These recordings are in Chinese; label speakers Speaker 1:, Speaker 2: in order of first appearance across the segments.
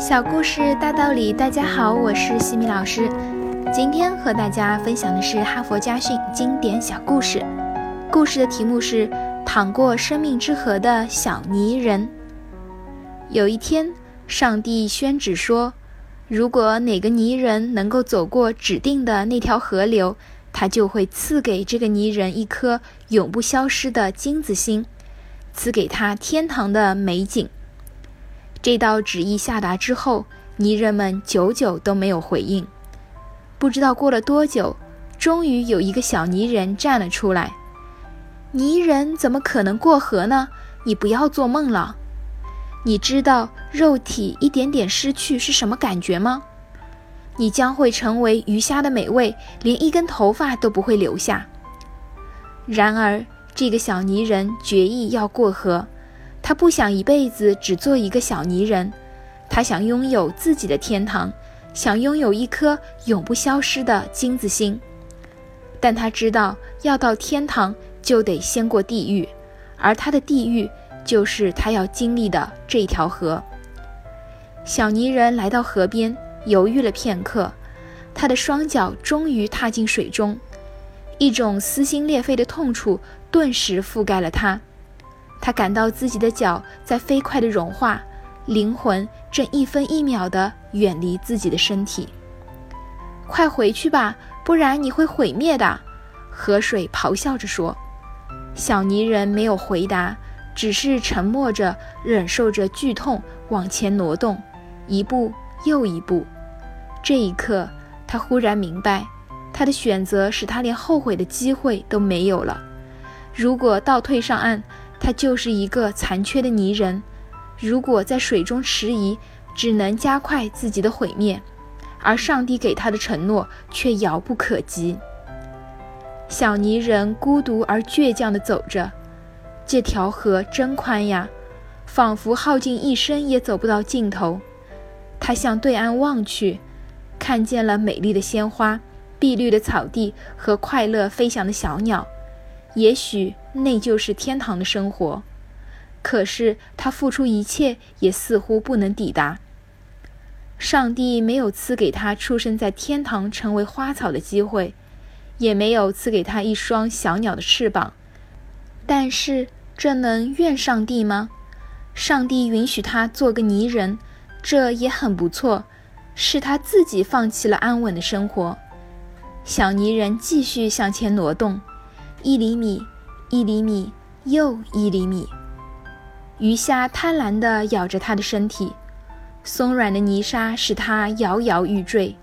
Speaker 1: 小故事大道理，大家好，我是西米老师。今天和大家分享的是哈佛家训经典小故事。故事的题目是《淌过生命之河的小泥人》。有一天，上帝宣旨说，如果哪个泥人能够走过指定的那条河流，他就会赐给这个泥人一颗永不消失的金子心，赐给他天堂的美景。这道旨意下达之后，泥人们久久都没有回应。不知道过了多久，终于有一个小泥人站了出来。泥人怎么可能过河呢？你不要做梦了。你知道肉体一点点失去是什么感觉吗？你将会成为鱼虾的美味，连一根头发都不会留下。然而，这个小泥人决意要过河。他不想一辈子只做一个小泥人，他想拥有自己的天堂，想拥有一颗永不消失的金子心。但他知道，要到天堂就得先过地狱，而他的地狱就是他要经历的这条河。小泥人来到河边，犹豫了片刻，他的双脚终于踏进水中，一种撕心裂肺的痛楚顿时覆盖了他。他感到自己的脚在飞快地融化，灵魂正一分一秒地远离自己的身体。快回去吧，不然你会毁灭的！河水咆哮着说。小泥人没有回答，只是沉默着，忍受着剧痛往前挪动，一步又一步。这一刻，他忽然明白，他的选择使他连后悔的机会都没有了。如果倒退上岸，他就是一个残缺的泥人，如果在水中迟疑，只能加快自己的毁灭，而上帝给他的承诺却遥不可及。小泥人孤独而倔强地走着，这条河真宽呀，仿佛耗尽一生也走不到尽头。他向对岸望去，看见了美丽的鲜花、碧绿的草地和快乐飞翔的小鸟。也许那就是天堂的生活，可是他付出一切也似乎不能抵达。上帝没有赐给他出生在天堂成为花草的机会，也没有赐给他一双小鸟的翅膀。但是这能怨上帝吗？上帝允许他做个泥人，这也很不错，是他自己放弃了安稳的生活。小泥人继续向前挪动。一厘米，一厘米，又一厘米。鱼虾贪婪地咬着他的身体，松软的泥沙使他摇摇欲坠。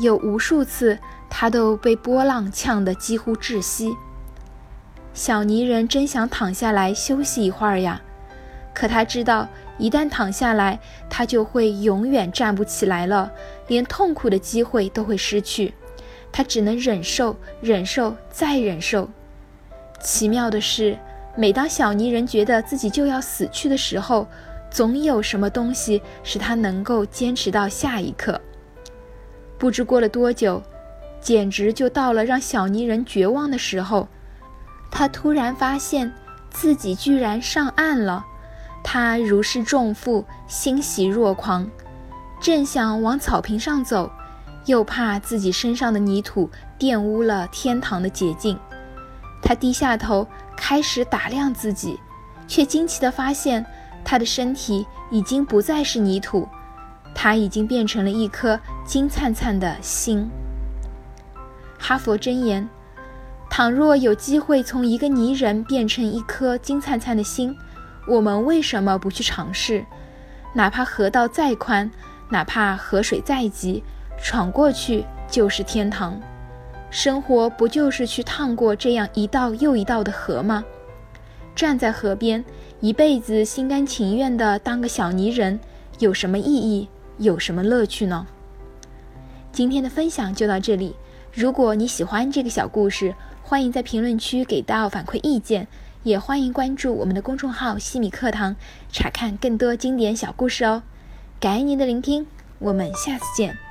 Speaker 1: 有无数次，他都被波浪呛得几乎窒息。小泥人真想躺下来休息一会儿呀，可他知道，一旦躺下来，他就会永远站不起来了，连痛苦的机会都会失去。他只能忍受，忍受，再忍受。奇妙的是，每当小泥人觉得自己就要死去的时候，总有什么东西使他能够坚持到下一刻。不知过了多久，简直就到了让小泥人绝望的时候。他突然发现自己居然上岸了，他如释重负，欣喜若狂，正想往草坪上走，又怕自己身上的泥土玷污了天堂的洁净。他低下头，开始打量自己，却惊奇地发现，他的身体已经不再是泥土，他已经变成了一颗金灿灿的星。哈佛箴言：倘若有机会从一个泥人变成一颗金灿灿的星，我们为什么不去尝试？哪怕河道再宽，哪怕河水再急，闯过去就是天堂。生活不就是去趟过这样一道又一道的河吗？站在河边，一辈子心甘情愿地当个小泥人，有什么意义？有什么乐趣呢？今天的分享就到这里。如果你喜欢这个小故事，欢迎在评论区给到反馈意见，也欢迎关注我们的公众号“西米课堂”，查看更多经典小故事哦。感恩您的聆听，我们下次见。